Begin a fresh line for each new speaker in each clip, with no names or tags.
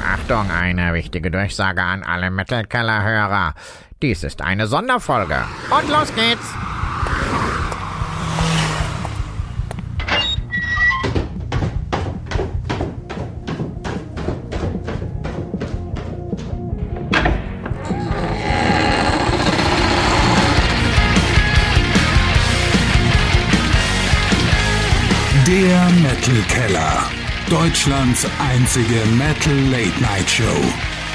Achtung, Achtung, eine wichtige Durchsage an alle Metal-Keller-Hörer. Dies ist eine Sonderfolge. Und los geht's!
Deutschlands einzige Metal Late Night Show.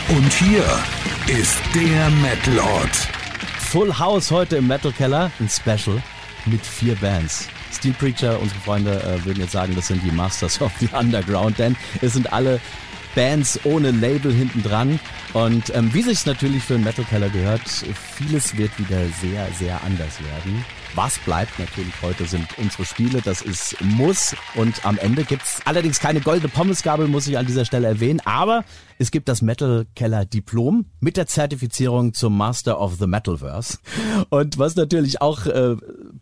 Und hier ist der Metal Ort.
Full House heute im Metal Keller, ein Special mit vier Bands. Steel Preacher, unsere Freunde äh, würden jetzt sagen, das sind die Masters of the Underground, denn es sind alle Bands ohne Label hinten dran. Und ähm, wie sich natürlich für einen Metal Keller gehört, vieles wird wieder sehr, sehr anders werden. Was bleibt natürlich heute sind unsere Spiele, das ist Muss. Und am Ende gibt's allerdings keine goldene Pommesgabel, muss ich an dieser Stelle erwähnen. Aber es gibt das Metal Keller Diplom mit der Zertifizierung zum Master of the Metalverse. Und was natürlich auch äh,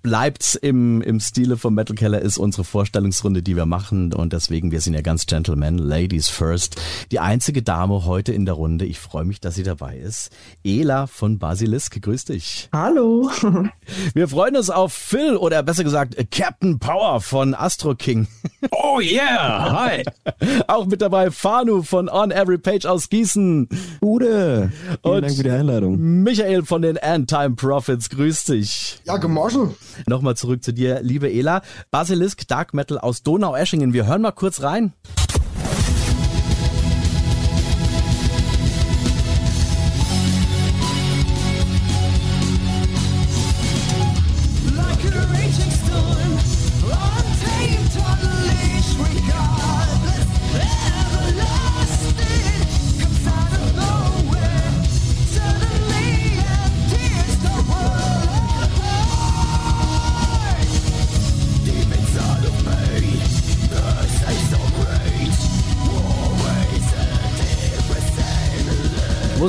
bleibt im, im Stile vom Metal Keller ist unsere Vorstellungsrunde, die wir machen. Und deswegen, wir sind ja ganz Gentlemen, Ladies first. Die einzige Dame heute in der Runde, ich freue mich, dass sie dabei ist. Ela von Basilisk, grüß dich.
Hallo.
Wir freuen uns auf Phil oder besser gesagt Captain Power von Astro King.
Oh yeah, hi.
Auch mit dabei Fanu von On Every Page aus Gießen.
Gute. Vielen
Und
Dank für die Einladung.
Michael von den Endtime Prophets, grüß dich.
Ja, gemorschen.
Nochmal zurück zu dir, liebe Ela. Basilisk Dark Metal aus Donau-Eschingen. Wir hören mal kurz rein.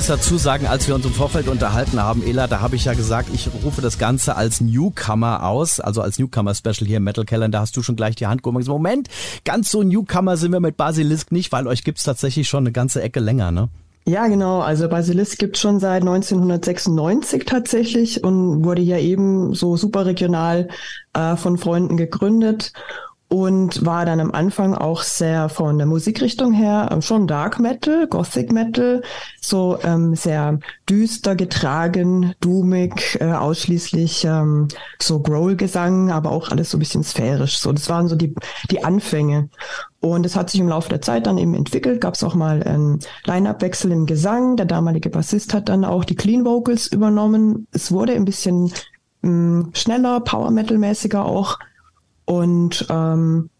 Muss dazu sagen, als wir uns im Vorfeld unterhalten haben, Ela, da habe ich ja gesagt, ich rufe das Ganze als Newcomer aus, also als Newcomer-Special hier im Metal Keller. Da hast du schon gleich die Hand gehoben Moment, ganz so Newcomer sind wir mit Basilisk nicht, weil euch gibt's tatsächlich schon eine ganze Ecke länger, ne?
Ja, genau. Also Basilisk gibt schon seit 1996 tatsächlich und wurde ja eben so super regional äh, von Freunden gegründet und war dann am Anfang auch sehr von der Musikrichtung her ähm, schon Dark Metal, Gothic Metal, so ähm, sehr düster getragen, doomig, äh, ausschließlich ähm, so Growl-Gesang, aber auch alles so ein bisschen sphärisch. So, das waren so die die Anfänge. Und es hat sich im Laufe der Zeit dann eben entwickelt, gab es auch mal einen Line-Up-Wechsel im Gesang. Der damalige Bassist hat dann auch die Clean Vocals übernommen. Es wurde ein bisschen mh, schneller, Power-Metal-mäßiger auch und ähm,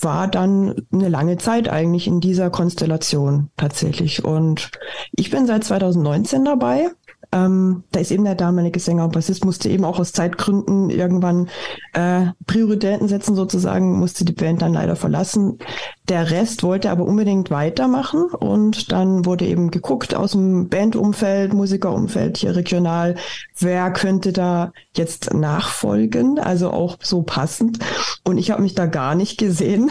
war dann eine lange Zeit eigentlich in dieser Konstellation tatsächlich. Und ich bin seit 2019 dabei. Ähm, da ist eben der damalige Sänger und Bassist musste eben auch aus Zeitgründen irgendwann äh, Prioritäten setzen sozusagen, musste die Band dann leider verlassen. Der Rest wollte aber unbedingt weitermachen und dann wurde eben geguckt aus dem Bandumfeld, Musikerumfeld hier regional, wer könnte da jetzt nachfolgen, also auch so passend. Und ich habe mich da gar nicht gesehen,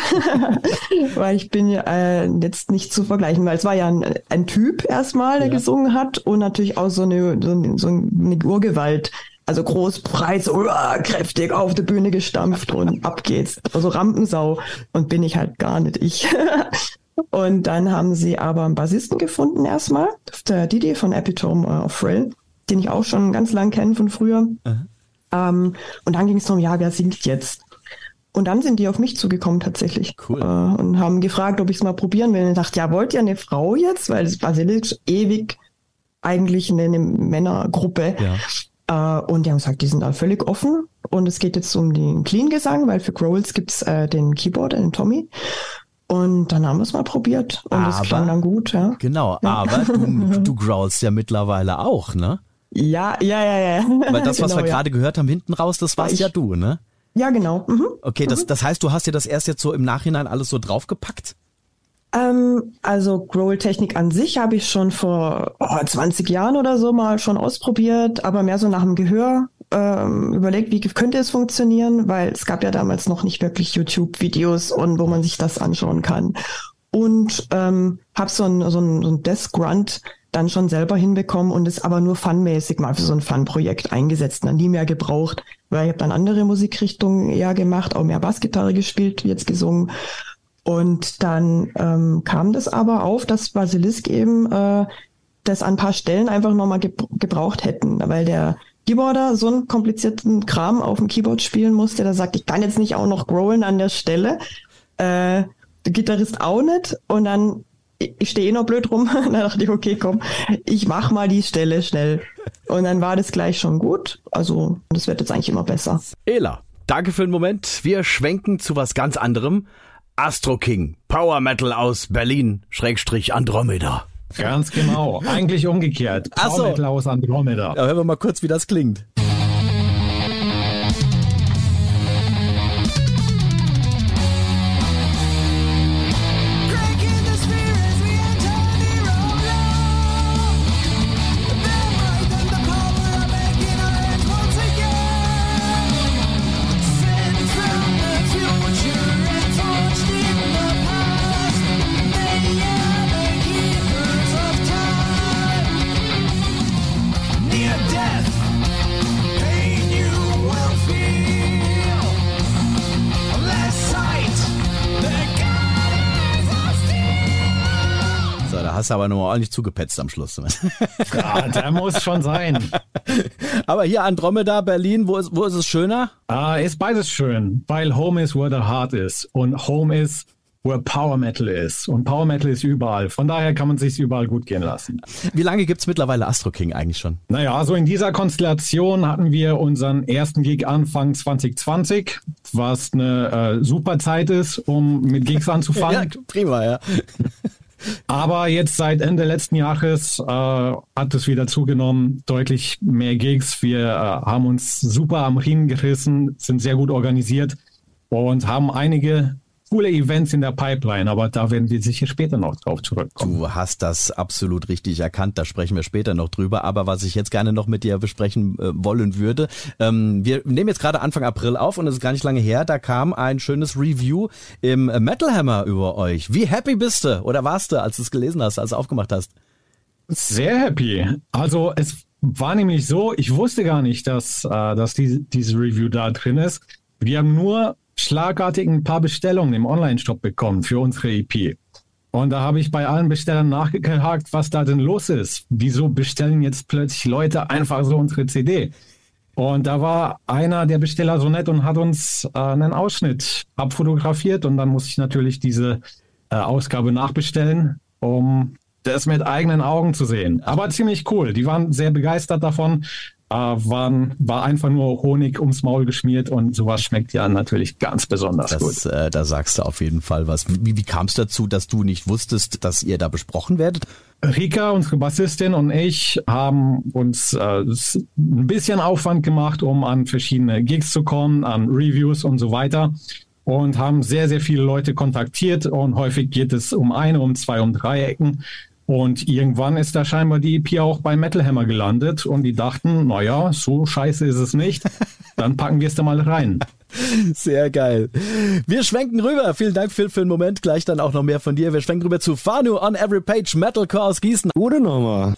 weil ich bin äh, jetzt nicht zu vergleichen, weil es war ja ein, ein Typ erstmal, der
Ja.
gesungen hat und natürlich auch so eine, so eine, so eine Urgewalt. Also groß, breit, so uah, kräftig auf die Bühne gestampft und ab geht's. Also Rampensau und bin ich halt gar nicht ich. Und dann haben sie aber einen Bassisten gefunden erstmal, der Didi von Epitome äh, of Thrill, den ich auch schon ganz lang kenne von früher. Ähm, und dann ging es darum, ja, wer singt jetzt? Und dann sind die auf mich zugekommen tatsächlich
Cool.
äh, und haben gefragt, ob ich es mal probieren will. Und ich dachte, ja, wollt ihr eine Frau jetzt? Weil das Basilisk ewig eigentlich eine, eine Männergruppe.
Ja.
Äh, und die haben gesagt, die sind da völlig offen. Und es geht jetzt um den Clean-Gesang, weil für Growls gibt's äh, den Keyboard, den Tommy. Und dann haben wir es mal probiert. Und es
Aber-
klang dann gut, ja.
Genau, aber du, du growlst ja mittlerweile auch, ne?
Ja, ja, ja, ja.
Weil das, was
Genau,
wir
ja.
gerade gehört haben hinten raus, das warst
Ich-
ja du, ne?
Ja, genau. Mhm.
Okay, das, das heißt, du hast dir das erst jetzt so im Nachhinein alles so draufgepackt?
Ähm, also Growl-Technik an sich habe ich schon vor oh, 20 Jahren oder so mal schon ausprobiert, aber mehr so nach dem Gehör ähm, überlegt, wie könnte es funktionieren, weil es gab ja damals noch nicht wirklich YouTube-Videos und wo man sich das anschauen kann. und ähm, habe so ein, so ein, so ein Death Grunt dann schon selber hinbekommen und es aber nur funmäßig mal für so ein Fun-Projekt eingesetzt und dann nie mehr gebraucht, weil ich habe dann andere Musikrichtungen eher gemacht, auch mehr Bassgitarre gespielt, jetzt gesungen. Und dann ähm, kam das aber auf, dass Basilisk eben äh, das an ein paar Stellen einfach nochmal ge gebraucht hätten, weil der Keyboarder so einen komplizierten Kram auf dem Keyboard spielen musste, der sagt, ich kann jetzt nicht auch noch growlen an der Stelle. Äh, der Gitarrist auch nicht. Und dann, ich stehe eh noch blöd rum. dann dachte ich, okay, komm, ich mach mal die Stelle schnell. Und dann war das gleich schon gut. Also, das wird jetzt eigentlich immer besser.
Ela, danke für den Moment. Wir schwenken zu was ganz anderem. Astro King, Power Metal aus Berlin, Schrägstrich Andromeda.
Ganz genau. Eigentlich umgekehrt.
So.
Power Metal aus Andromeda.
Ja, hören wir mal kurz, wie das klingt. Hast du aber nochmal ordentlich zugepetzt am Schluss.
Ja, der muss schon sein.
aber hier Andromeda, Berlin, wo ist, wo ist es schöner?
Ah, ist beides schön, weil Home is where the heart is und Home is where Power Metal ist. Und Power Metal ist überall. Von daher kann man sich überall gut gehen lassen.
Wie lange gibt's mittlerweile Astro King eigentlich schon?
Naja, also in dieser Konstellation hatten wir unseren ersten Gig Anfang 2020, was eine äh, super Zeit ist, um mit Gigs anzufangen.
prima, ja.
Aber jetzt seit Ende letzten Jahres äh, hat es wieder zugenommen, deutlich mehr Gigs. Wir äh, haben uns super am Riemen gerissen, sind sehr gut organisiert und haben einige coole Events in der Pipeline, aber da werden wir sicher später noch drauf zurückkommen.
Du hast das absolut richtig erkannt, da sprechen wir später noch drüber. Aber was ich jetzt gerne noch mit dir besprechen äh, wollen würde, ähm, wir nehmen jetzt gerade Anfang April auf und es ist gar nicht lange her, da kam ein schönes Review im Metal Hammer über euch. Wie happy bist du oder warst du, als du es gelesen hast, als du aufgemacht hast?
Sehr happy. Also es war nämlich so, ich wusste gar nicht, dass, äh, dass die, diese Review da drin ist. Wir haben nur schlagartig ein paar Bestellungen im Online-Shop bekommen für unsere EP. Und da habe ich bei allen Bestellern nachgehakt, was da denn los ist. Wieso bestellen jetzt plötzlich Leute einfach so unsere CD? Und da war einer der Besteller so nett und hat uns äh, einen Ausschnitt abfotografiert und dann muss ich natürlich diese äh, Ausgabe nachbestellen, um das mit eigenen Augen zu sehen. Aber ziemlich cool. Die waren sehr begeistert davon. Äh, waren, war einfach nur Honig ums Maul geschmiert und sowas schmeckt ja natürlich ganz besonders gut.
Das, äh, da sagst du auf jeden Fall was. Wie, wie kam es dazu, dass du nicht wusstest, dass ihr da besprochen werdet?
Rika, unsere Bassistin und ich haben uns äh, ein bisschen Aufwand gemacht, um an verschiedene Gigs zu kommen, an Reviews und so weiter. Und haben sehr, sehr viele Leute kontaktiert und häufig geht es um eine, um zwei, um drei Ecken. Und irgendwann ist da scheinbar die EP auch bei Metal Hammer gelandet und die dachten, naja, so scheiße ist es nicht. Dann packen wir es da mal rein.
Sehr geil. Wir schwenken rüber. Vielen Dank, Phil, für den Moment. Gleich dann auch noch mehr von dir. Wir schwenken rüber zu Fanu on Every Page Metalcore aus Gießen.
Gute Nummer.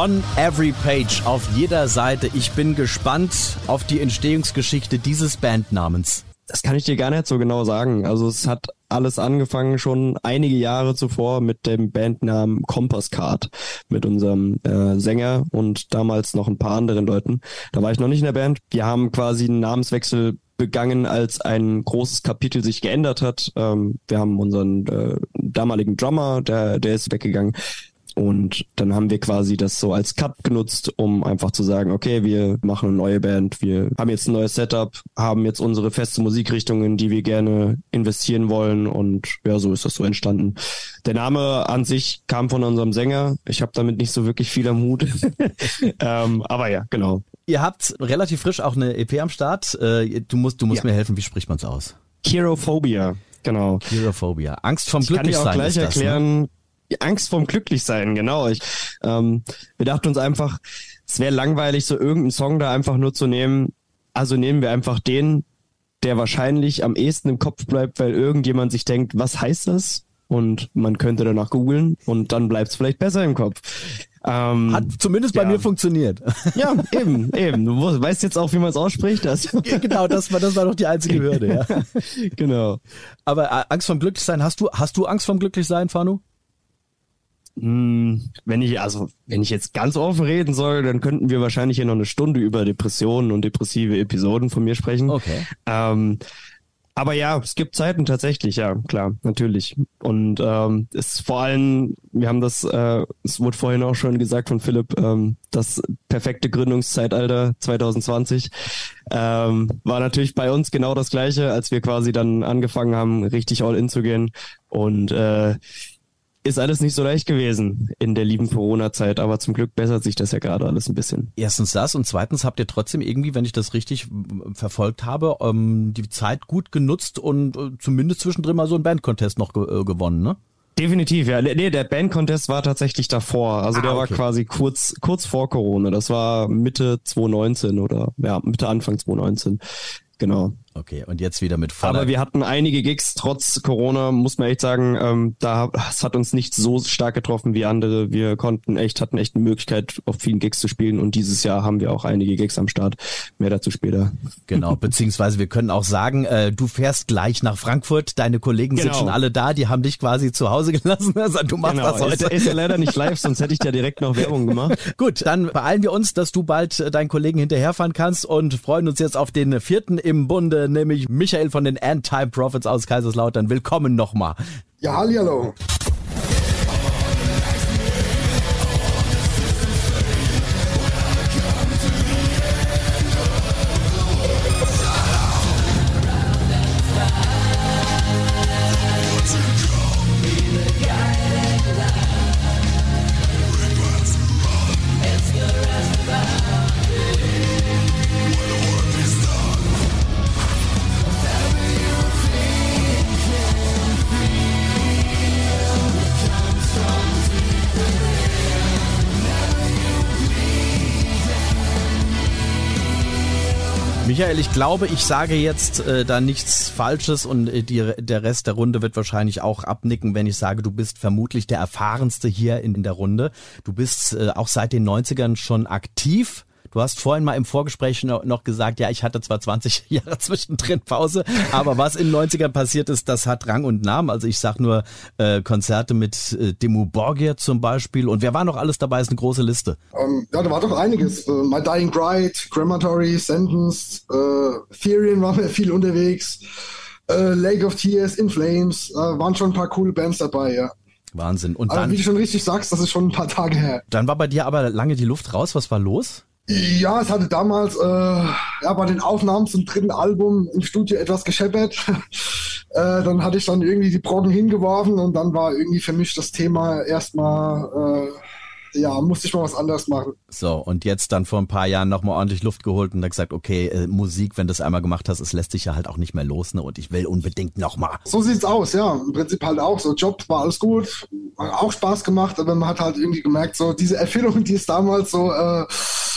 On every page, auf jeder Seite. Ich bin gespannt auf die Entstehungsgeschichte dieses Bandnamens.
Das kann ich dir gar nicht so genau sagen. Also es hat alles angefangen schon einige Jahre zuvor mit dem Bandnamen Compass Card mit unserem äh, Sänger und damals noch ein paar anderen Leuten. Da war ich noch nicht in der Band. Wir haben quasi einen Namenswechsel begangen, als ein großes Kapitel sich geändert hat. Ähm, wir haben unseren äh, damaligen Drummer, der, der ist weggegangen. Und dann haben wir quasi das so als Cut genutzt, um einfach zu sagen, okay, wir machen eine neue Band, wir haben jetzt ein neues Setup, haben jetzt unsere feste Musikrichtung, in die wir gerne investieren wollen und ja, so ist das so entstanden. Der Name an sich kam von unserem Sänger. Ich habe damit nicht so wirklich viel am Hut. ähm, aber ja, genau.
Ihr habt relativ frisch auch eine EP am Start. Äh, Du musst, du musst
Ja.
mir helfen, wie spricht man's aus?
Cherophobia, genau.
Herophobia. Angst vom
Ich kann dir auch
Glücklichsein
gleich
das, ne?
Die Angst vorm Glücklichsein, genau. Ich, ähm, wir dachten uns einfach, es wäre langweilig, so irgendeinen Song da einfach nur zu nehmen. Also nehmen wir einfach den, der wahrscheinlich am ehesten im Kopf bleibt, weil irgendjemand sich denkt, was heißt das? Und man könnte danach googeln und dann bleibt es vielleicht besser im Kopf. Ähm,
Hat zumindest bei
Ja.
mir funktioniert.
ja, eben, eben. Du weißt jetzt auch, wie man es ausspricht. Das.
genau, das war, das war doch die einzige Hürde, ja.
genau.
Aber äh, Angst vom Glücklichsein, hast du, hast du Angst vom Glücklichsein, Fanu?
Hm, Wenn ich, also, wenn ich jetzt ganz offen reden soll, dann könnten wir wahrscheinlich hier noch eine Stunde über Depressionen und depressive Episoden von mir sprechen.
Okay.
Ähm, aber ja, es gibt Zeiten tatsächlich, ja, klar, natürlich. Und ähm, es ist vor allem, wir haben das, äh, es wurde vorhin auch schon gesagt von Philipp, ähm, das perfekte Gründungszeitalter 2020 ähm, war natürlich bei uns genau das gleiche, als wir quasi dann angefangen haben, richtig all in zu gehen. Und äh, ist alles nicht so leicht gewesen in der lieben Corona-Zeit, aber zum Glück bessert sich das ja gerade alles ein bisschen.
Erstens das und zweitens habt ihr trotzdem irgendwie, wenn ich das richtig verfolgt habe, ähm, die Zeit gut genutzt und äh, zumindest zwischendrin mal so einen Bandcontest noch äh, gewonnen, ne?
Definitiv, ja. Nee, der Band-Contest war tatsächlich davor. Also
Ah,
der war
okay.
quasi kurz, kurz vor Corona. Das war Mitte 2019 oder ja, Mitte Anfang 2019. Genau.
Okay, und jetzt wieder mit voller...
Aber wir hatten einige Gigs trotz Corona, muss man echt sagen, ähm, da es hat uns nicht so stark getroffen wie andere. Wir konnten echt, hatten echt eine Möglichkeit, auf vielen Gigs zu spielen und dieses Jahr haben wir auch einige Gigs am Start. Mehr dazu später.
Genau, beziehungsweise wir können auch sagen, äh, du fährst gleich nach Frankfurt, deine Kollegen sind
Genau.
schon alle da, die haben dich quasi zu Hause gelassen. Also du machst das
ist,
heute.
ist ja leider nicht live, sonst hätte ich da direkt noch Werbung gemacht.
Gut, dann beeilen wir uns, dass du bald äh, deinen Kollegen hinterherfahren kannst und freuen uns jetzt auf den vierten im Bunde, nämlich Michael von den Anti-Profits aus Kaiserslautern. Willkommen nochmal.
Ja, hallihallo.
Michael, ich glaube, ich sage jetzt äh, da nichts Falsches und äh, die, der Rest der Runde wird wahrscheinlich auch abnicken, wenn ich sage, du bist vermutlich der erfahrenste hier in, in der Runde. Du bist äh, auch seit den 90ern schon aktiv. Du hast vorhin mal im Vorgespräch noch, gesagt, ja, ich hatte zwar 20 Jahre zwischendrin Pause, aber was in den 90ern passiert ist, das hat Rang und Namen. Also ich sag nur äh, Konzerte mit äh, Demo Borgir zum Beispiel. Und wer war noch alles dabei? Ist eine große Liste.
Ähm, ja, da war doch einiges. Äh, My Dying Bride, Crematory, Sentence, äh, Therian waren wir viel unterwegs, äh, Lake of Tears, In Flames, äh, waren schon ein paar coole Bands dabei, ja.
Wahnsinn. Und
Aber
dann,
wie du schon richtig sagst, das ist schon ein paar Tage her.
dann war bei dir aber lange die Luft raus. Was war los?
Ja, es hatte damals äh, ja, bei den Aufnahmen zum dritten Album im Studio etwas gescheppert. äh, dann hatte ich dann irgendwie die Brocken hingeworfen und dann war irgendwie für mich das Thema erstmal, äh, ja, musste ich mal was anderes machen.
So, und jetzt dann vor ein paar Jahren nochmal ordentlich Luft geholt und dann gesagt, okay, äh, Musik, wenn du es einmal gemacht hast, es lässt sich ja halt auch nicht mehr los, ne? Und ich will unbedingt nochmal.
So sieht's aus, ja. Im Prinzip halt auch so. Job war alles gut, hat auch Spaß gemacht, aber man hat halt irgendwie gemerkt, so diese Erfüllung, die es damals so äh,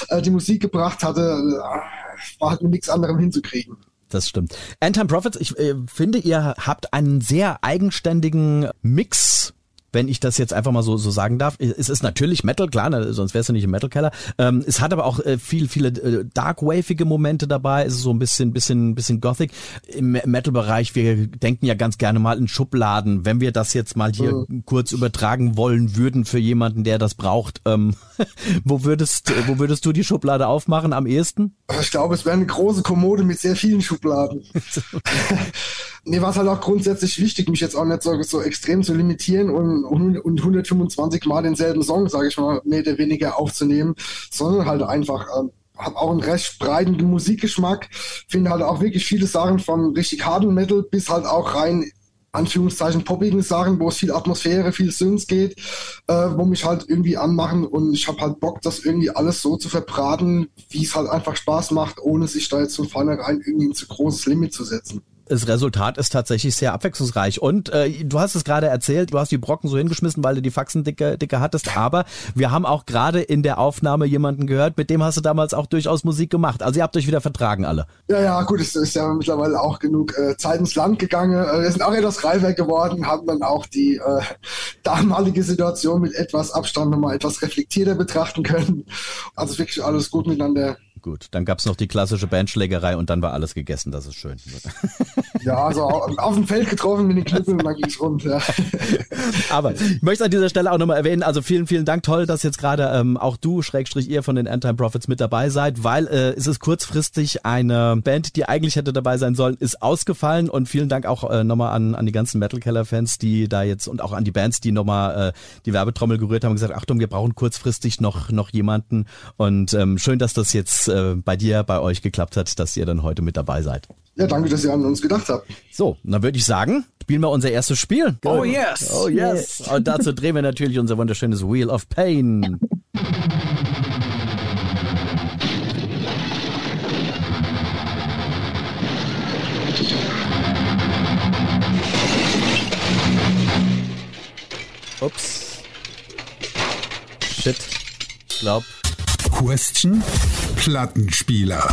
äh, die Musik gebracht hatte, äh, war halt mit nichts anderem hinzukriegen.
Das stimmt. Antime Profits, ich äh, finde, ihr habt einen sehr eigenständigen Mix. Wenn ich das jetzt einfach mal so, so sagen darf, es ist natürlich Metal, klar, ne, sonst wärst du nicht im Metal Keller. Ähm, es hat aber auch äh, viel, viele äh, darkwavige Momente dabei. Es ist so ein bisschen, bisschen, bisschen Gothic. Im Metal-Bereich, wir denken ja ganz gerne mal in Schubladen. Wenn wir das jetzt mal hier kurz übertragen wollen würden für jemanden, der das braucht, ähm, wo würdest, wo würdest du die Schublade aufmachen am ehesten?
Ich glaube, es wäre eine große Kommode mit sehr vielen Schubladen. Mir war es halt auch grundsätzlich wichtig, mich jetzt auch nicht so, so extrem zu limitieren und, und, und 125 Mal denselben Song, sage ich mal, mehr oder weniger aufzunehmen, sondern halt einfach ähm, habe auch einen recht breiten Musikgeschmack, finde halt auch wirklich viele Sachen vom richtig harten Metal bis halt auch rein Anführungszeichen poppigen Sachen, wo es viel Atmosphäre, viel Synths geht, äh, wo mich halt irgendwie anmachen und ich habe halt Bock, das irgendwie alles so zu verbraten, wie es halt einfach Spaß macht, ohne sich da jetzt von vornherein irgendwie ein zu großes Limit zu setzen.
Das Resultat ist tatsächlich sehr abwechslungsreich. Und äh, du hast es gerade erzählt, du hast die Brocken so hingeschmissen, weil du die Faxen dicke, dicke hattest. Aber wir haben auch gerade in der Aufnahme jemanden gehört, mit dem hast du damals auch durchaus Musik gemacht. Also ihr habt euch wieder vertragen alle.
Ja, ja, gut, es ist ja mittlerweile auch genug äh, Zeit ins Land gegangen. Äh, wir sind auch etwas reifer geworden, haben dann auch die äh, damalige Situation mit etwas Abstand nochmal etwas reflektierter betrachten können. Also wirklich alles gut miteinander.
Gut, dann gab's noch die klassische Bandschlägerei und dann war alles gegessen. Das ist schön.
Ja, also au- auf dem Feld getroffen mit den Klippen und dann ging's rund. Ja.
Aber ich möchte an dieser Stelle auch nochmal erwähnen, also vielen, vielen Dank, toll, dass jetzt gerade ähm, auch du, Schrägstrich ihr von den Endtime Profits mit dabei seid, weil äh, es ist kurzfristig eine Band, die eigentlich hätte dabei sein sollen, ist ausgefallen und vielen Dank auch äh, nochmal an, an die ganzen Metal Keller Fans, die da jetzt und auch an die Bands, die nochmal äh, die Werbetrommel gerührt haben und gesagt, Achtung, wir brauchen kurzfristig noch, noch jemanden und ähm, schön, dass das jetzt äh, bei dir, bei euch geklappt hat, dass ihr dann heute mit dabei seid.
ja, danke, dass ihr an uns gedacht habt.
So, dann würde ich sagen, spielen wir unser erstes Spiel.
Oh yes!
Oh yes. Und dazu drehen wir natürlich unser wunderschönes Wheel of Pain. Ups. Shit. Glaub.
Question? Plattenspieler.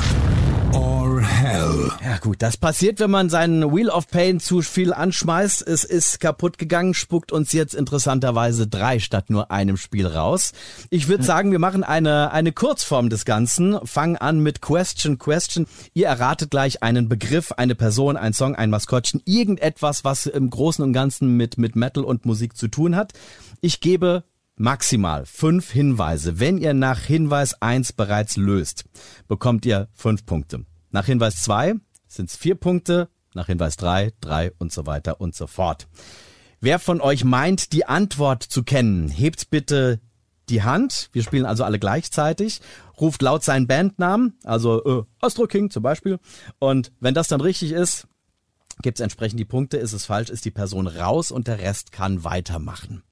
Or Hell.
Ja gut, das passiert, wenn man seinen Wheel of Pain zu viel anschmeißt. Es ist kaputt gegangen, spuckt uns jetzt interessanterweise drei statt nur einem Spiel raus. Ich würde sagen, wir machen eine, eine Kurzform des Ganzen. Fangen an mit Question, Question. Ihr erratet gleich einen Begriff, eine Person, ein Song, ein Maskottchen, irgendetwas, was im Großen und Ganzen mit, mit Metal und Musik zu tun hat. Ich gebe maximal fünf Hinweise. Wenn ihr nach Hinweis eins bereits löst, bekommt ihr fünf Punkte. Nach Hinweis zwei sind es vier Punkte, nach Hinweis drei, drei und so weiter und so fort. Wer von euch meint, die Antwort zu kennen, hebt bitte die Hand. Wir spielen also alle gleichzeitig. Ruft laut seinen Bandnamen, also äh, Astro King zum Beispiel. Und wenn das dann richtig ist, gibt es entsprechend die Punkte. Ist es falsch, ist die Person raus und der Rest kann weitermachen.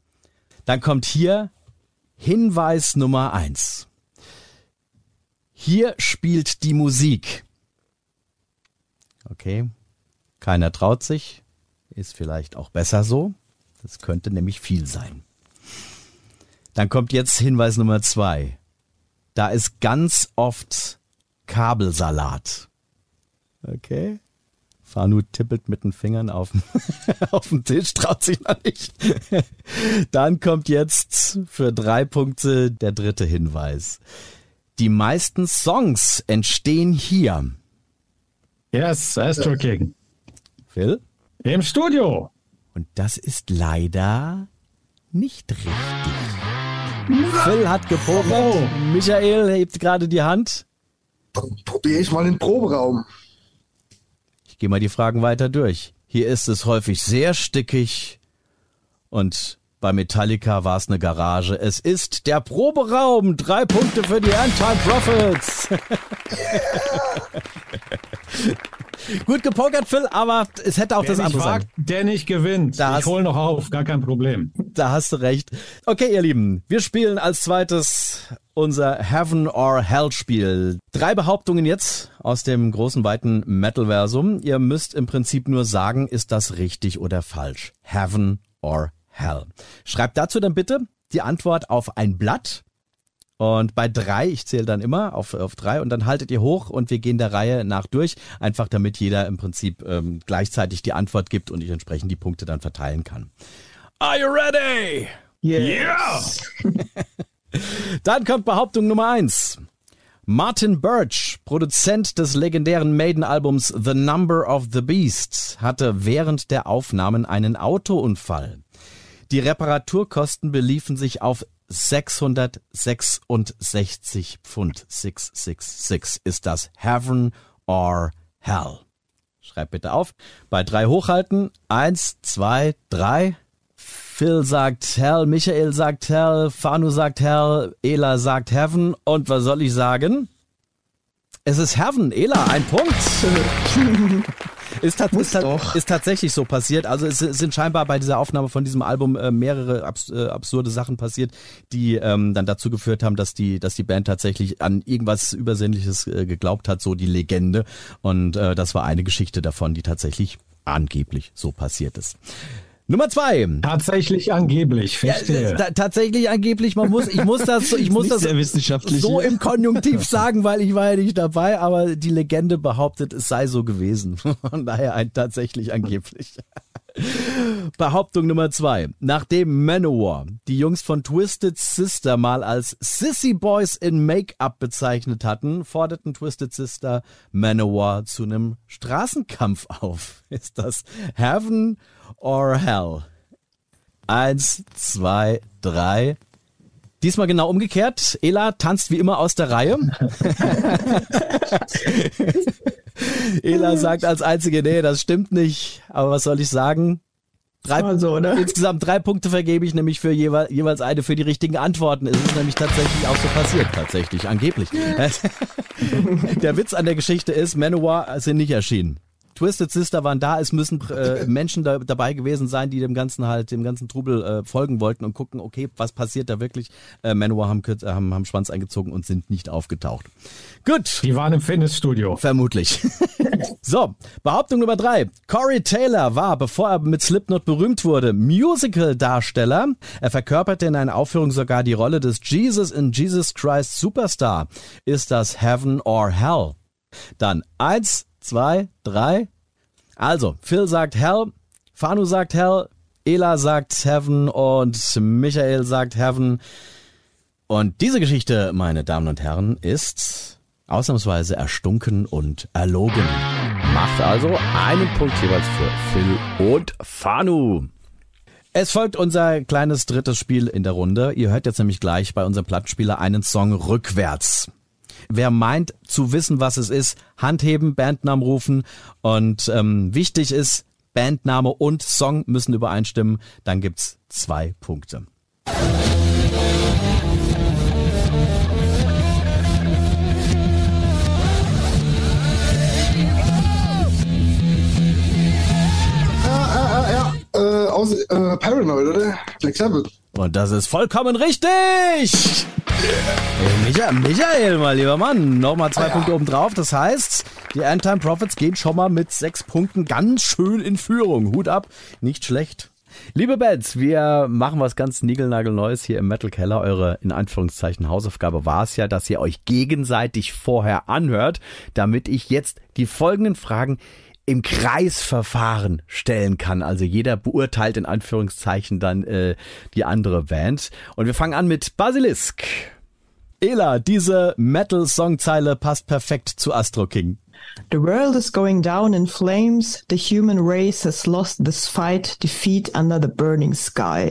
Dann kommt hier Hinweis Nummer eins. Hier spielt die Musik. Okay, keiner traut sich. Ist vielleicht auch besser so. Das könnte nämlich viel sein. Dann kommt jetzt Hinweis Nummer zwei. Da ist ganz oft Kabelsalat. Okay. Fanu tippelt mit den Fingern auf, den- auf den Tisch, traut sich noch nicht. Dann kommt jetzt für drei Punkte der dritte Hinweis. Die meisten Songs entstehen hier.
Yes, Astro King.
Phil?
Im Studio.
Und das ist leider nicht richtig. Phil hat gepokert.
Oh.
Michael hebt gerade die Hand.
Dann probiere ich mal den Proberaum.
Ich gehe mal die Fragen weiter durch. Hier ist es häufig sehr stickig und bei Metallica war es eine Garage. Es ist der Proberaum. Drei Punkte für die Antime Profits. Gut gepokert, Phil, aber es hätte auch
Wer
das andere sein.
der nicht gewinnt.
Da
ich
hast-
hol noch auf, gar kein Problem.
Da hast du recht. Okay, ihr Lieben, wir spielen als zweites unser Heaven or Hell Spiel. Drei Behauptungen jetzt aus dem großen weiten Metal-Versum. Ihr müsst im Prinzip nur sagen, ist das richtig oder falsch. Heaven or Hell. Schreibt dazu dann bitte die Antwort auf ein Blatt. Und bei drei, ich zähle dann immer auf, auf drei und dann haltet ihr hoch und wir gehen der Reihe nach durch, einfach damit jeder im Prinzip ähm, gleichzeitig die Antwort gibt und ich entsprechend die Punkte dann verteilen kann. Are you ready?
Ja!
Dann kommt Behauptung Nummer eins. Martin Birch, Produzent des legendären Maiden-Albums The Number of the Beast, hatte während der Aufnahmen einen Autounfall. Die Reparaturkosten beliefen sich auf 666 Pfund. 666. Ist das Heaven or Hell? Schreibt bitte auf. Bei drei hochhalten. Eins, zwei, drei. Phil sagt Hell, Michael sagt Hell, Fanu sagt Hell, Ela sagt Heaven. Und was soll ich sagen? Es ist Heaven. Ela, ein Punkt. Ist, tat- ist, tat- ist tatsächlich so passiert. Also es sind scheinbar bei dieser Aufnahme von diesem Album äh, mehrere abs äh, absurde Sachen passiert, die ähm, dann dazu geführt haben, dass die, dass die Band tatsächlich an irgendwas Übersinnliches äh, geglaubt hat, so die Legende. Und äh, das war eine Geschichte davon, die tatsächlich angeblich so passiert ist. Nummer zwei.
Tatsächlich angeblich,
Ja,
verstehe.
ta- tatsächlich angeblich, man muss, ich muss das, so- ich muss das so im Konjunktiv sagen, weil ich war ja nicht dabei, aber die Legende behauptet, es sei so gewesen. Von daher ein tatsächlich angeblich. Behauptung Nummer zwei. Nachdem Manowar die Jungs von Twisted Sister mal als Sissy Boys in Make-up bezeichnet hatten, forderten Twisted Sister Manowar zu einem Straßenkampf auf. Ist das Heaven or Hell? Eins, zwei, drei. Diesmal genau umgekehrt. Ela tanzt wie immer aus der Reihe. Ela sagt als einzige, nee, das stimmt nicht. Aber was soll ich sagen? Drei,
War so, ne?
Insgesamt drei Punkte vergebe ich nämlich für jeweils, jeweils eine für die richtigen Antworten. Es ist nämlich tatsächlich auch so passiert. Tatsächlich, angeblich. der Witz an der Geschichte ist, Manowar sind nicht erschienen. Twisted Sister waren da, es müssen äh, Menschen da, dabei gewesen sein, die dem ganzen halt, dem ganzen Trubel äh, folgen wollten und gucken, okay, was passiert da wirklich? Äh, Manowar haben, äh, haben, haben Schwanz eingezogen und sind nicht aufgetaucht. Gut.
Die waren im Fitnessstudio.
Vermutlich. so, Behauptung Nummer drei. Corey Taylor war, bevor er mit Slipknot berühmt wurde, Musical-Darsteller. Er verkörperte in einer Aufführung sogar die Rolle des Jesus in Jesus Christ Superstar. Ist das Heaven or Hell? Dann eins, zwei, drei. Also, Phil sagt Hell, Fanu sagt Hell, Ela sagt Heaven und Michael sagt Heaven. Und diese Geschichte, meine Damen und Herren, ist ausnahmsweise erstunken und erlogen. Macht also einen Punkt jeweils für Phil und Fanu. Es folgt unser kleines drittes Spiel in der Runde. Ihr hört jetzt nämlich gleich bei unserem Plattenspieler einen Song rückwärts. Wer meint zu wissen, was es ist, Hand heben, Bandnamen rufen und ähm, wichtig ist, Bandname und Song müssen übereinstimmen, dann gibt's zwei Punkte.
Ja, ja. Äh, aus, äh, Paranoid, oder? Black Sabbath.
Und das ist vollkommen richtig! Hey, Michael, Michael, mein lieber Mann, nochmal zwei Punkte oben drauf. Das heißt, die Endtime Profits gehen schon mal mit sechs Punkten ganz schön in Führung. Hut ab, nicht schlecht. Liebe Bands, wir machen was ganz niegelnagelneues hier im Metal Keller. Eure, in Anführungszeichen, Hausaufgabe war es ja, dass ihr euch gegenseitig vorher anhört, damit ich jetzt die folgenden Fragen im Kreisverfahren stellen kann. Also jeder beurteilt in Anführungszeichen dann äh, die andere Band. Und wir fangen an mit Basilisk. Ela, diese Metal-Songzeile passt perfekt zu Astro King.
The world is going down in flames. The human race has lost this fight. Defeat under the burning sky.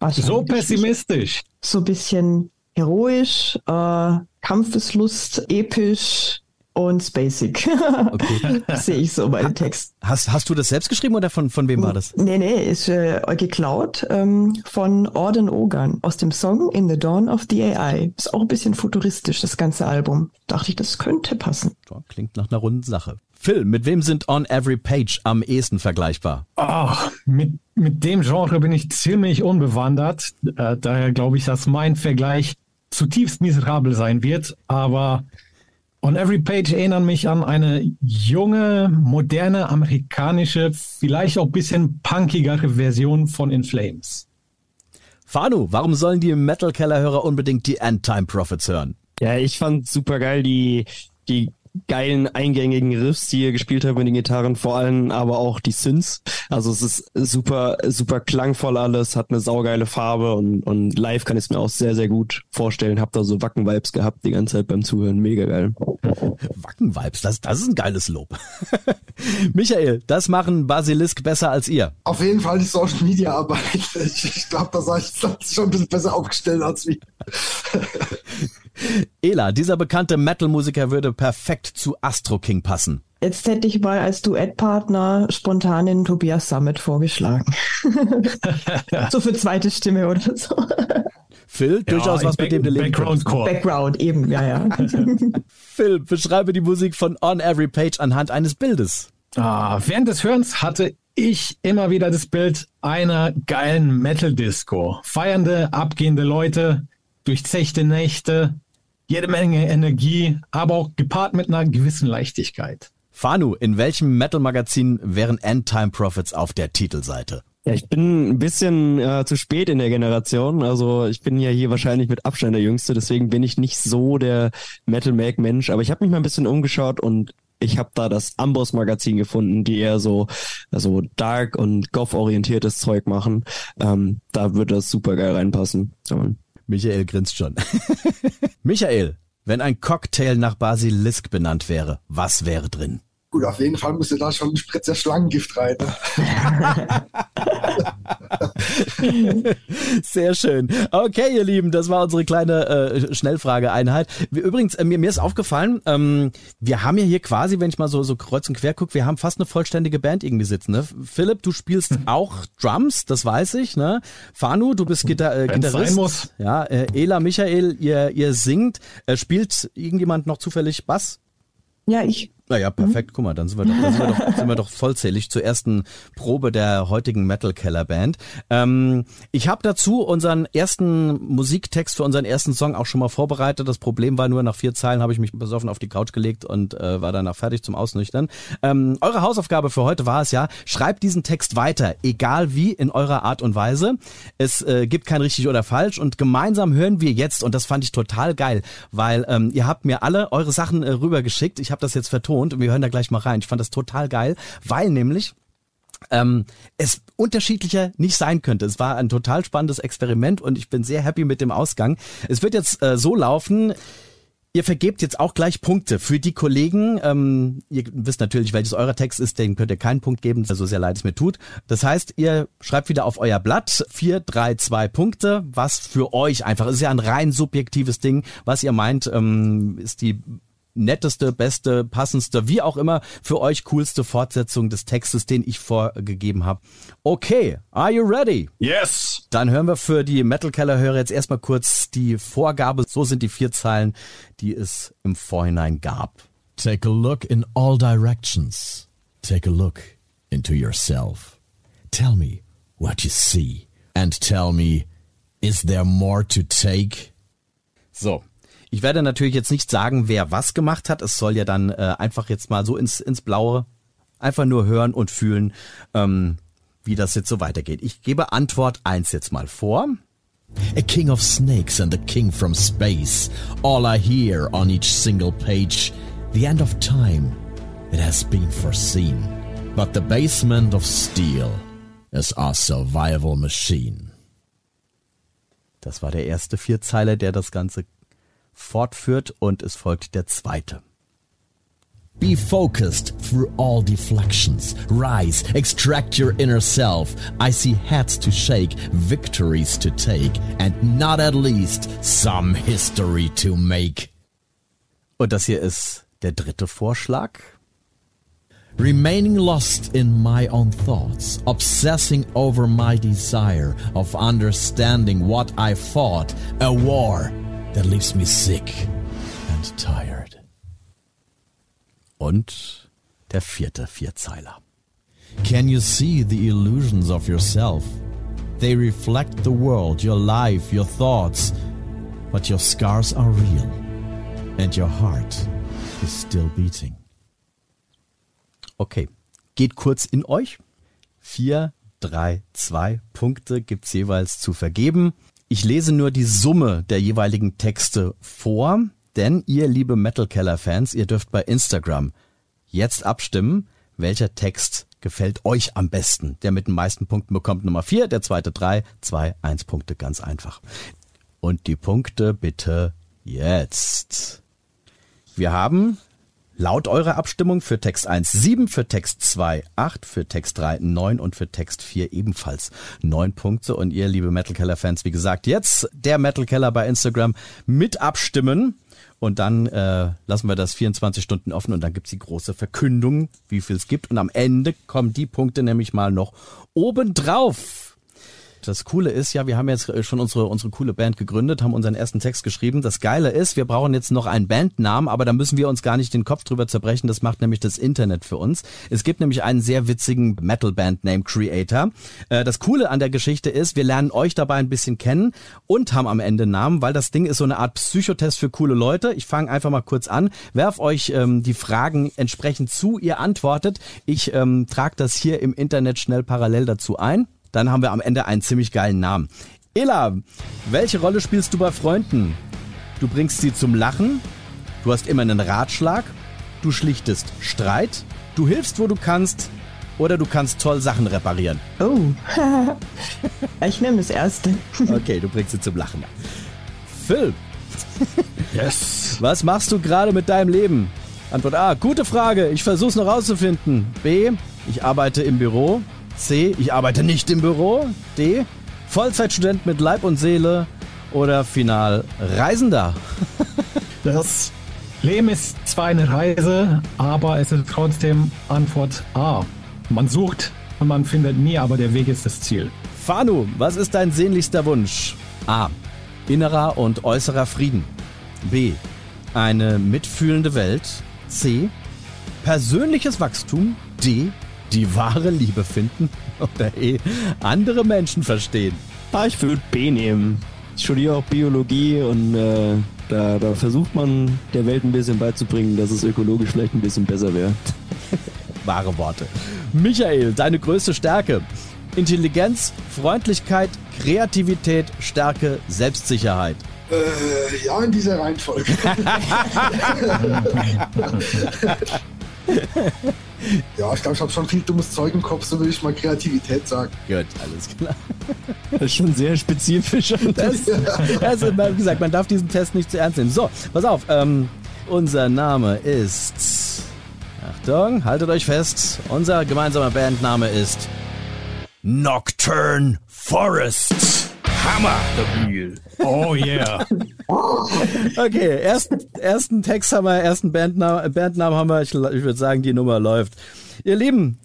So
Wahrscheinlich
pessimistisch.
So ein bisschen heroisch, äh, Kampfeslust, episch und spacig.
Okay.
Sehe ich so bei den Texten.
Hast, hast du das selbst geschrieben oder von, von wem war das?
Nee, nee, ist äh, geklaut ähm, von Orden Ogan aus dem Song In the Dawn of the AI. Ist auch ein bisschen futuristisch, das ganze Album. Dachte ich, das könnte passen.
Ja, Klingt nach einer runden Sache. Phil, mit wem sind On Every Page am ehesten vergleichbar?
Ah, mit, mit dem Genre bin ich ziemlich unbewandert. Äh, daher glaube ich, dass mein Vergleich zutiefst miserabel sein wird. Aber On Every Page erinnern mich an eine junge, moderne, amerikanische, vielleicht auch ein bisschen punkigere Version von In Flames.
Fanu, warum sollen die Metal Keller Hörer unbedingt die Endtime Prophets hören?
Ja, ich fand super geil die, die geilen eingängigen Riffs, die ihr gespielt habt mit den Gitarren, vor allem aber auch die Synths. Also es ist super, super klangvoll alles, hat eine saugeile Farbe und, und live kann ich es mir auch sehr, sehr gut vorstellen. Hab da so Wacken-Vibes gehabt die ganze Zeit beim Zuhören. Mega geil.
Wacken-Vibes, das, das ist ein geiles Lob. Michael, das machen Basilisk besser als ihr.
Auf jeden Fall die Social Media Arbeit. Ich, ich glaube, da ich das ist schon ein bisschen besser aufgestellt als wir.
Ela, dieser bekannte Metal-Musiker würde perfekt zu Astro King passen.
Jetzt hätte ich mal als Duettpartner spontan den Tobias Summit vorgeschlagen. so für zweite Stimme oder so.
Phil, durchaus was mit dem du leben
Background. Core.
Background eben, ja, ja.
Phil, beschreibe die Musik von On Every Page anhand eines Bildes.
Ah, während des Hörens hatte ich immer wieder das Bild einer geilen Metal-Disco. Feiernde, abgehende Leute, durchzechte Nächte, jede Menge Energie, aber auch gepaart mit einer gewissen Leichtigkeit.
Fanu, in welchem Metal-Magazin wären Endtime Prophets auf der Titelseite?
Ja, ich bin ein bisschen äh, zu spät in der Generation. Also ich bin ja hier wahrscheinlich mit Abstand der Jüngste, deswegen bin ich nicht so der Metal Mag Mensch. Aber ich habe mich mal ein bisschen umgeschaut und ich habe da das Amboss Magazin gefunden, die eher so also dark und goth orientiertes Zeug machen. Ähm, da würde das super geil reinpassen. Ja,
Michael grinst schon. Michael, wenn ein Cocktail nach Basilisk benannt wäre, was wäre drin?
Gut, auf jeden Fall müsste da schon ein Spritzer Schlangengift rein. Ne?
Sehr schön. Okay, ihr Lieben, das war unsere kleine äh, Schnellfrageeinheit. Übrigens, äh, mir, mir ist aufgefallen, ähm, wir haben ja hier quasi, wenn ich mal so, so kreuz und quer gucke, wir haben fast eine vollständige Band irgendwie sitzen. Ne? Philipp, du spielst auch Drums, das weiß ich. Ne? Fanu, du bist Gitar äh, Gitarrist.
sein muss.
Ja, äh, Ela, Michael, ihr, ihr singt. Äh, spielt irgendjemand noch zufällig Bass?
Ja, ich.
Naja, perfekt. Guck mal, dann sind wir doch, sind wir doch, sind wir doch vollzählig zur ersten Probe der heutigen Metal Keller Band. Ähm, ich habe dazu unseren ersten Musiktext für unseren ersten Song auch schon mal vorbereitet. Das Problem war nur, nach vier Zeilen habe ich mich besoffen auf die Couch gelegt und äh, war danach fertig zum Ausnüchtern. Ähm, eure Hausaufgabe für heute war es ja, schreibt diesen Text weiter, egal wie, in eurer Art und Weise. Es äh, gibt kein richtig oder falsch und gemeinsam hören wir jetzt, und das fand ich total geil, weil ähm, ihr habt mir alle eure Sachen äh, rübergeschickt. Ich habe das jetzt vertont und wir hören da gleich mal rein. Ich fand das total geil, weil nämlich ähm, es unterschiedlicher nicht sein könnte. Es war ein total spannendes Experiment und ich bin sehr happy mit dem Ausgang. Es wird jetzt äh, so laufen. Ihr vergebt jetzt auch gleich Punkte für die Kollegen. Ähm, ihr wisst natürlich, welches euer Text ist, den könnt ihr keinen Punkt geben, so sehr leid es mir tut. Das heißt, ihr schreibt wieder auf euer Blatt vier, drei, zwei Punkte, was für euch einfach, ist ja ein rein subjektives Ding, was ihr meint, ähm, ist die netteste, beste, passendste, wie auch immer, für euch coolste Fortsetzung des Textes, den ich vorgegeben habe. Okay, are you ready?
Yes!
Dann hören wir für die Metal Keller Hörer jetzt erstmal kurz die Vorgabe. So sind die vier Zeilen, die es im Vorhinein gab.
Take a look in all directions. Take a look into yourself. Tell me what you see. And tell me, is there more to take?
So. Ich werde natürlich jetzt nicht sagen, wer was gemacht hat. Es soll ja dann äh, einfach jetzt mal so ins, ins Blaue einfach nur hören und fühlen, ähm, wie das jetzt so weitergeht. Ich gebe Antwort eins jetzt mal vor.
A king of snakes and a king from space. All I hear on each single page. The end of time. It has been foreseen. But the basement of steel is our survival machine.
Das war der erste Vierzeile, der das Ganze fortführt und es folgt der zweite.
Be focused through all deflections. Rise, extract your inner self. I see heads to shake, victories to take, and not at least some history to make.
Und das hier ist der dritte Vorschlag.
Remaining lost in my own thoughts, obsessing over my desire of understanding what I fought, a war that leaves me sick and tired.
Und der vierte Vierzeiler.
Can you see the illusions of yourself? They reflect the world, your life, your thoughts, but your scars are real, and your heart is still beating.
Okay, geht kurz in euch. Vier, drei, zwei Punkte gibt's jeweils zu vergeben. Ich lese nur die Summe der jeweiligen Texte vor, denn ihr liebe Metal Keller Fans, ihr dürft bei Instagram jetzt abstimmen, welcher Text gefällt euch am besten. Der mit den meisten Punkten bekommt Nummer vier, der zweite drei, zwei, eins Punkte, ganz einfach. Und die Punkte bitte jetzt. Wir haben laut eurer Abstimmung für Text 1 7, für Text 2 8, für Text 3 9 und für Text 4 ebenfalls 9 Punkte. Und ihr, liebe Metal Keller Fans, wie gesagt, jetzt der Metal Keller bei Instagram mit abstimmen. Und dann äh, lassen wir das 24 Stunden offen und dann gibt's die große Verkündung, wie viel es gibt. Und am Ende kommen die Punkte nämlich mal noch obendrauf. Das Coole ist ja, wir haben jetzt äh, schon unsere, unsere coole Band gegründet, haben unseren ersten Text geschrieben. Das Geile ist, wir brauchen jetzt noch einen Bandnamen, aber da müssen wir uns gar nicht den Kopf drüber zerbrechen. Das macht nämlich das Internet für uns. Es gibt nämlich einen sehr witzigen Metal-Band-Name Creator. Äh, Das Coole an der Geschichte ist, wir lernen euch dabei ein bisschen kennen und haben am Ende Namen, weil das Ding ist so eine Art Psychotest für coole Leute. Ich fange einfach mal kurz an, werf euch ähm, die Fragen entsprechend zu, ihr antwortet. Ich ähm, trage das hier im Internet schnell parallel dazu ein. Dann haben wir am Ende einen ziemlich geilen Namen. Ela, welche Rolle spielst du bei Freunden? Du bringst sie zum Lachen, du hast immer einen Ratschlag, du schlichtest Streit, du hilfst, wo du kannst oder du kannst toll Sachen reparieren.
Oh, ich nehme das erste.
Okay, du bringst sie zum Lachen. Phil,
Yes.
was machst du gerade mit deinem Leben? Antwort A, gute Frage, ich versuch's noch rauszufinden. B, ich arbeite im Büro. C, ich arbeite nicht im Büro. D, Vollzeitstudent mit Leib und Seele. Oder final Reisender.
Das Leben ist zwar eine Reise, aber es ist trotzdem Antwort A. Man sucht und man findet nie, aber der Weg ist das Ziel.
Fanu, was ist dein sehnlichster Wunsch? A. Innerer und äußerer Frieden. B. Eine mitfühlende Welt. C. Persönliches Wachstum. D. Die wahre Liebe finden. Oder E. Andere Menschen verstehen.
Ah, ich würde B nehmen. Ich studiere auch Biologie und äh, da, da versucht man der Welt ein bisschen beizubringen, dass es ökologisch vielleicht ein bisschen besser wäre.
Wahre Worte. Michael, deine größte Stärke. Intelligenz, Freundlichkeit, Kreativität, Stärke, Selbstsicherheit.
Äh, ja, in dieser Reihenfolge. ja, ich glaube, ich habe schon viel dummes Zeug im Kopf, so will ich mal Kreativität sagen.
Gut, alles klar.
Das ist schon sehr spezifisch.
Das, also, wie gesagt, man darf diesen Test nicht zu ernst nehmen. So, pass auf. Ähm, unser Name ist. Achtung, haltet euch fest. Unser gemeinsamer Bandname ist Nocturne Forest. Hammer!
Oh yeah.
Okay, ersten, ersten Text haben wir, ersten Bandnamen, Bandnamen haben wir. Ich, ich würde sagen, die Nummer läuft. Ihr Lieben,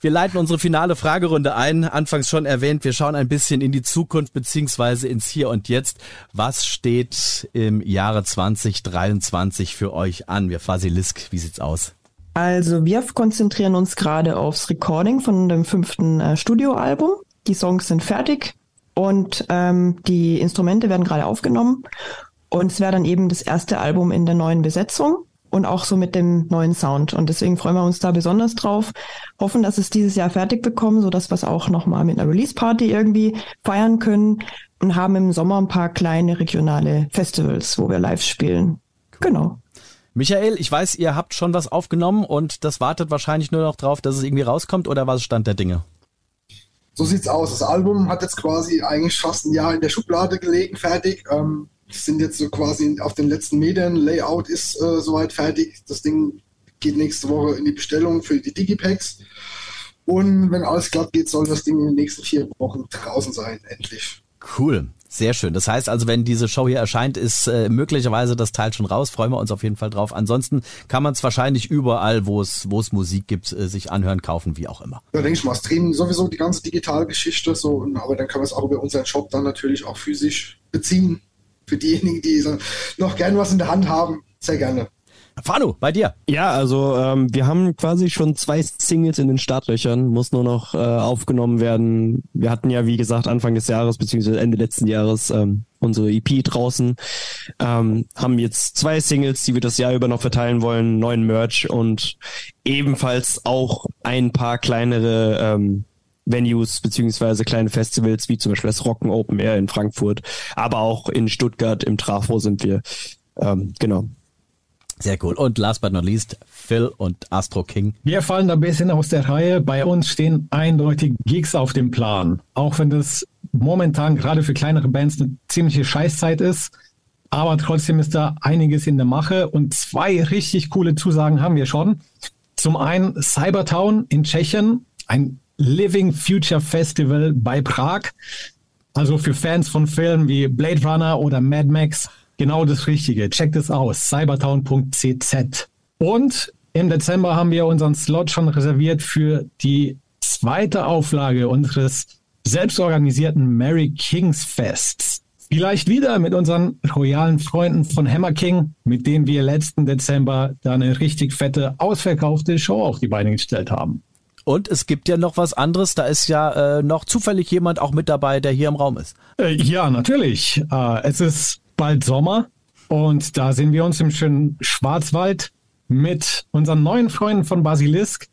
wir leiten unsere finale Fragerunde ein. Anfangs schon erwähnt, wir schauen ein bisschen in die Zukunft beziehungsweise ins Hier und Jetzt. Was steht im Jahre 2023 für euch an? Wir Fasilisk, wie sieht's aus?
Also wir konzentrieren uns gerade aufs Recording von dem fünften äh, Studioalbum. Die Songs sind fertig und ähm, die Instrumente werden gerade aufgenommen. Und es wäre dann eben das erste Album in der neuen Besetzung und auch so mit dem neuen Sound. Und deswegen freuen wir uns da besonders drauf. Hoffen, dass es dieses Jahr fertig bekommen, sodass wir es auch nochmal mit einer Release-Party irgendwie feiern können. Und haben im Sommer ein paar kleine regionale Festivals, wo wir live spielen. Genau.
Michael, ich weiß, ihr habt schon was aufgenommen und das wartet wahrscheinlich nur noch drauf, dass es irgendwie rauskommt oder was ist Stand der Dinge?
So sieht's aus. Das Album hat jetzt quasi eigentlich fast ein Jahr in der Schublade gelegen, fertig. Ähm, sind jetzt so quasi auf den letzten Metern. Layout ist äh, soweit fertig. Das Ding geht nächste Woche in die Bestellung für die Digipacks. Und wenn alles glatt geht, soll das Ding in den nächsten vier Wochen draußen sein, endlich.
Cool. Sehr schön. Das heißt also, wenn diese Show hier erscheint, ist äh, möglicherweise das Teil schon raus. Freuen wir uns auf jeden Fall drauf. Ansonsten kann man es wahrscheinlich überall, wo es Musik gibt, äh, sich anhören, kaufen, wie auch immer.
Da denke ich mal, streamen sowieso die ganze Digitalgeschichte so, aber dann kann man es auch über unseren Shop dann natürlich auch physisch beziehen. Für diejenigen, die noch gern was in der Hand haben, sehr gerne.
Fanu, bei dir.
Ja, also ähm, wir haben quasi schon zwei Singles in den Startlöchern, muss nur noch äh, aufgenommen werden. Wir hatten ja, wie gesagt, Anfang des Jahres beziehungsweise Ende letzten Jahres ähm, unsere EP draußen, ähm, haben jetzt zwei Singles, die wir das Jahr über noch verteilen wollen, neuen Merch und ebenfalls auch ein paar kleinere ähm, Venues beziehungsweise kleine Festivals, wie zum Beispiel das Rocken Open Air in Frankfurt, aber auch in Stuttgart im Trafo sind wir. Ähm, genau.
Sehr cool. Und last but not least, Phil und Astro King.
Wir fallen da ein bisschen aus der Reihe. Bei uns stehen eindeutig Gigs auf dem Plan. Auch wenn das momentan gerade für kleinere Bands eine ziemliche Scheißzeit ist. Aber trotzdem ist da einiges in der Mache und zwei richtig coole Zusagen haben wir schon. Zum einen Cybertown in Tschechien, ein Living Future Festival bei Prag. Also für Fans von Filmen wie Blade Runner oder Mad Max genau das Richtige. Checkt es aus. cybertown.cz. Und im Dezember haben wir unseren Slot schon reserviert für die zweite Auflage unseres selbstorganisierten Mary Kings Fests. Vielleicht wieder mit unseren royalen Freunden von Hammer King, mit denen wir letzten Dezember da eine richtig fette, ausverkaufte Show auf die Beine gestellt haben.
Und es gibt ja noch was anderes. Da ist ja äh, noch zufällig jemand auch mit dabei, der hier im Raum ist.
Äh, ja, natürlich. Äh, es ist bald Sommer und da sehen wir uns im schönen Schwarzwald mit unseren neuen Freunden von Basilisk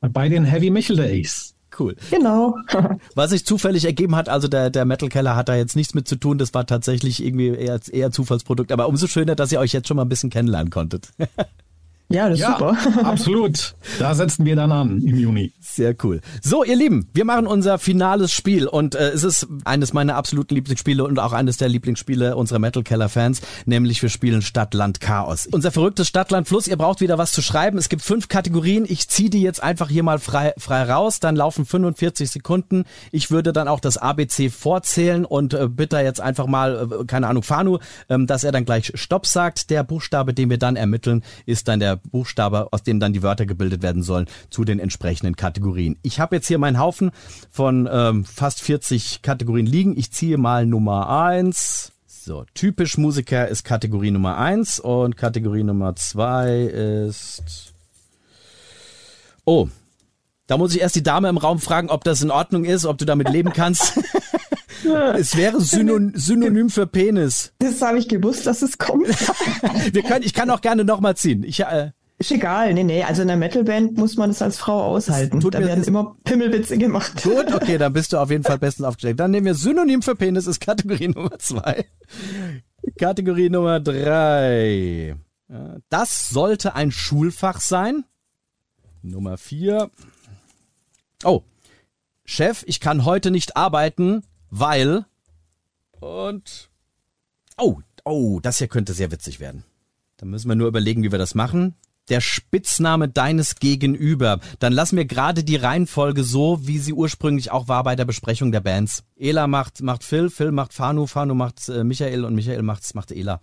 bei den Heavy Michel Days.
Cool.
Genau.
Was sich zufällig ergeben hat, also der, der Metal Keller hat da jetzt nichts mit zu tun. Das war tatsächlich irgendwie eher, eher Zufallsprodukt. Aber umso schöner, dass ihr euch jetzt schon mal ein bisschen kennenlernen konntet.
Ja, das ist
Ja,
super.
absolut. Da setzen wir dann an im Juni.
Sehr cool. So, ihr Lieben, wir machen unser finales Spiel und äh, es ist eines meiner absoluten Lieblingsspiele und auch eines der Lieblingsspiele unserer Metal Keller Fans, nämlich wir spielen Stadt, Land, Chaos. Unser verrücktes Stadt, Land, Fluss, ihr braucht wieder was zu schreiben. Es gibt fünf Kategorien. Ich ziehe die jetzt einfach hier mal frei, frei raus, dann laufen 45 Sekunden. Ich würde dann auch das ABC vorzählen und äh, bitte jetzt einfach mal, äh, keine Ahnung, Fanu, ähm, dass er dann gleich Stopp sagt. Der Buchstabe, den wir dann ermitteln, ist dann der Buchstabe, aus dem dann die Wörter gebildet werden sollen zu den entsprechenden Kategorien. Ich habe jetzt hier meinen Haufen von ähm, fast 40 Kategorien liegen. Ich ziehe mal Nummer eins. So, typisch Musiker ist Kategorie Nummer eins und Kategorie Nummer zwei ist. Oh, da muss ich erst die Dame im Raum fragen, ob das in Ordnung ist, ob du damit leben kannst. es wäre Synon Synonym für Penis.
Das habe ich gewusst, dass es kommt.
Wir können, ich kann auch gerne nochmal ziehen. Ich, äh,
Ist egal, nee, nee. Also in einer Metalband muss man das als Frau aushalten.
tut
Da werden immer Pimmelwitze gemacht.
Gut, okay, dann bist du auf jeden Fall bestens aufgestellt. Dann nehmen wir Synonym für Penis, ist Kategorie Nummer zwei. Kategorie Nummer drei. Das sollte ein Schulfach sein. Nummer vier. Oh, Chef, ich kann heute nicht arbeiten, weil. Und. Oh, oh, das hier könnte sehr witzig werden. Da müssen wir nur überlegen, wie wir das machen. Der Spitzname deines Gegenüber. Dann lassen wir gerade die Reihenfolge so, wie sie ursprünglich auch war bei der Besprechung der Bands. Ela macht, macht Phil, Phil macht Fanu, Fanu macht äh, Michael und Michael macht, macht Ela.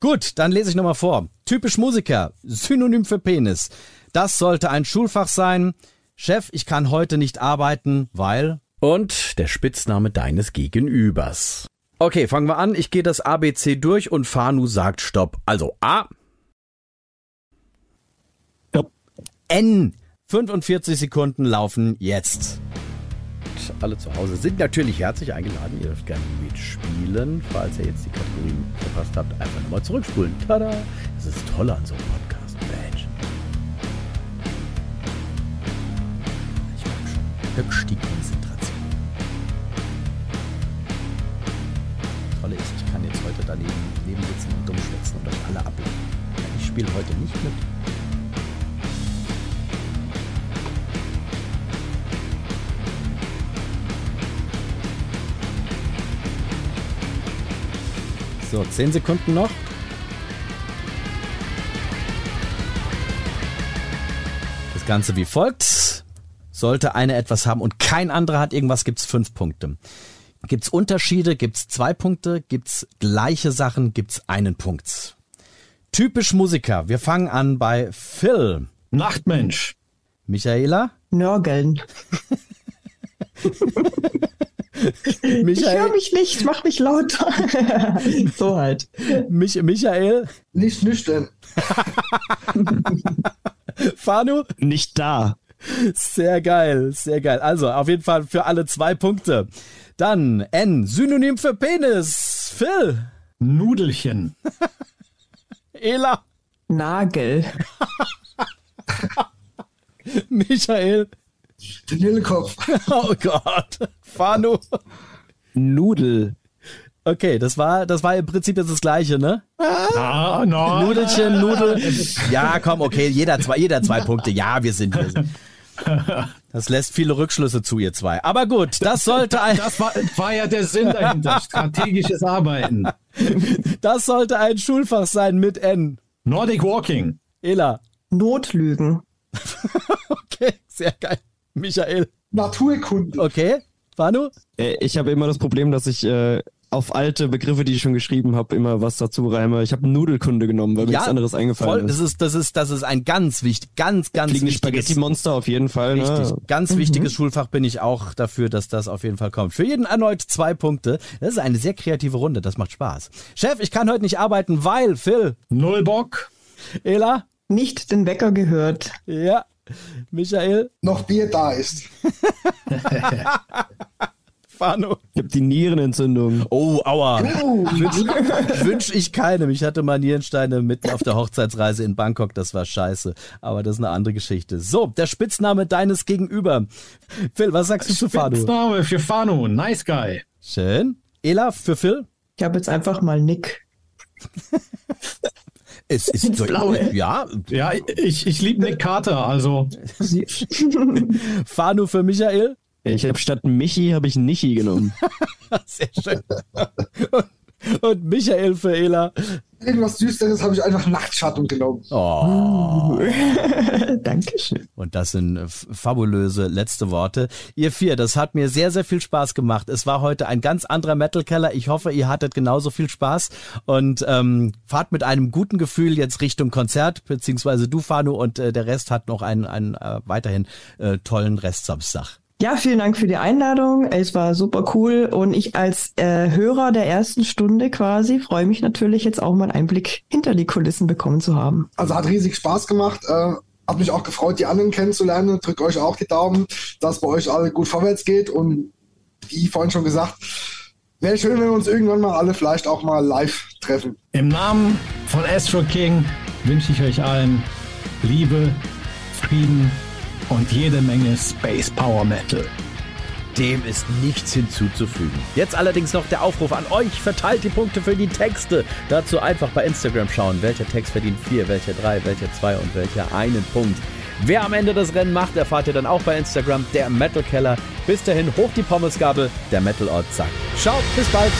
Gut, dann lese ich nochmal vor. Typisch Musiker, Synonym für Penis. Das sollte ein Schulfach sein. Chef, ich kann heute nicht arbeiten, weil... Und der Spitzname deines Gegenübers. Okay, fangen wir an. Ich gehe das ABC durch und Fanu sagt Stopp. Also A.
Stopp.
N. 45 Sekunden laufen jetzt. Und alle zu Hause sind natürlich herzlich eingeladen. Ihr dürft gerne mitspielen. Falls ihr jetzt die Kategorien verpasst habt, einfach nochmal zurückspulen. Tada! Das ist toll an so einem Podcast. Mensch. Ich merke schon. Höchst die Konzentration. Tolle ist, ich kann jetzt heute daneben neben sitzen und dumm schwätzen und euch alle ablenken. Ich spiele heute nicht mit. So, 10 Sekunden noch. Das Ganze wie folgt. Sollte einer etwas haben und kein anderer hat irgendwas, gibt's fünf Punkte. Gibt's Unterschiede, gibt's zwei Punkte, gibt's gleiche Sachen, gibt's einen Punkt. Typisch Musiker. Wir fangen an bei Phil.
Nachtmensch.
Michaela?
Nörgeln. Ich höre
Michael?
mich nicht, mach mich lauter. so halt.
Mich, Michael?
Nicht nüchtern.
Fanu?
Nicht da.
Sehr geil, sehr geil. Also, auf jeden Fall für alle zwei Punkte. Dann N, Synonym für Penis. Phil,
Nudelchen.
Ela,
Nagel.
Michael.
Vanillekopf.
Oh Gott. Fanu.
Nudel.
Okay, das war, das war im Prinzip jetzt das Gleiche, ne?
Ah, no.
Nudelchen, Nudel. Ja, komm, okay, jeder zwei, jeder zwei Punkte. Ja, wir sind, wir sind. Das lässt viele Rückschlüsse zu, ihr zwei. Aber gut, das sollte ein,
Das war, war ja der Sinn dahinter. Strategisches Arbeiten.
das sollte ein Schulfach sein mit N.
Nordic Walking.
Ela.
Notlügen.
Okay, sehr geil. Michael.
Naturkunde.
Okay. Fanu?
Äh, Ich habe immer das Problem, dass ich äh, auf alte Begriffe, die ich schon geschrieben habe, immer was dazu reime. Ich habe Nudelkunde genommen, weil mir nichts anderes eingefallen
voll, das
ist.
ist. Das ist, das ist ein ganz wichtig, ganz, ganz
Fliegende
wichtiges,
Spaghetti-Monster auf jeden Fall.
Richtig,
Ne?
ganz wichtiges Schulfach bin ich auch dafür, dass das auf jeden Fall kommt. Für jeden erneut zwei Punkte. Das ist eine sehr kreative Runde, das macht Spaß. Chef, ich kann heute nicht arbeiten, weil, Phil,
Null Bock.
Ela,
Nicht den Wecker gehört.
ja, Michael,
Noch Bier da ist.
Fano.
Ich habe die Nierenentzündung.
Oh, aua. Wünsch, wünsch ich keinem. Ich hatte mal Nierensteine mitten auf der Hochzeitsreise in Bangkok. Das war scheiße. Aber das ist eine andere Geschichte. So, der Spitzname deines Gegenüber. Phil, was sagst du zu Fano?
Spitzname für Fano. Nice Guy.
Schön. Ela für Phil?
Ich habe jetzt einfach mal Nick.
Es ist
Ins Blaue.
Ja,
Ja, ich, ich liebe Nick Carter, also
Fano für Michael?
Ich habe statt Michi habe ich Nichi genommen.
Sehr schön. Und, und Michael für Ela?
Irgendwas Düsteres habe ich einfach Nachtschattung genommen.
Oh.
Dankeschön.
Und das sind äh, fabulöse letzte Worte. Ihr vier, das hat mir sehr, sehr viel Spaß gemacht. Es war heute ein ganz anderer Metal Keller. Ich hoffe, ihr hattet genauso viel Spaß und ähm, fahrt mit einem guten Gefühl jetzt Richtung Konzert, beziehungsweise du, Fanu, und äh, der Rest hat noch einen, einen äh, weiterhin äh, tollen Restsamstag.
Ja, vielen Dank für die Einladung. Es war super cool und ich als äh, Hörer der ersten Stunde quasi freue mich natürlich jetzt auch mal einen Einblick hinter die Kulissen bekommen zu haben.
Also hat riesig Spaß gemacht. Äh, hat mich auch gefreut, die anderen kennenzulernen. Drückt euch auch die Daumen, dass bei euch alle gut vorwärts geht. Und wie vorhin schon gesagt, wäre schön, wenn wir uns irgendwann mal alle vielleicht auch mal live treffen.
im Namen von Astro King wünsche ich euch allen Liebe, Frieden und jede Menge Space Power Metal.
Dem ist nichts hinzuzufügen. Jetzt allerdings noch der Aufruf an euch. Verteilt die Punkte für die Texte. Dazu einfach bei Instagram schauen, welcher Text verdient vier, welcher drei, welcher zwei und welcher einen Punkt. Wer am Ende das Rennen macht, erfahrt ihr dann auch bei Instagram, der Metal Keller. Bis dahin, hoch die Pommesgabel, der Metal Ort sagt. Ciao, bis bald.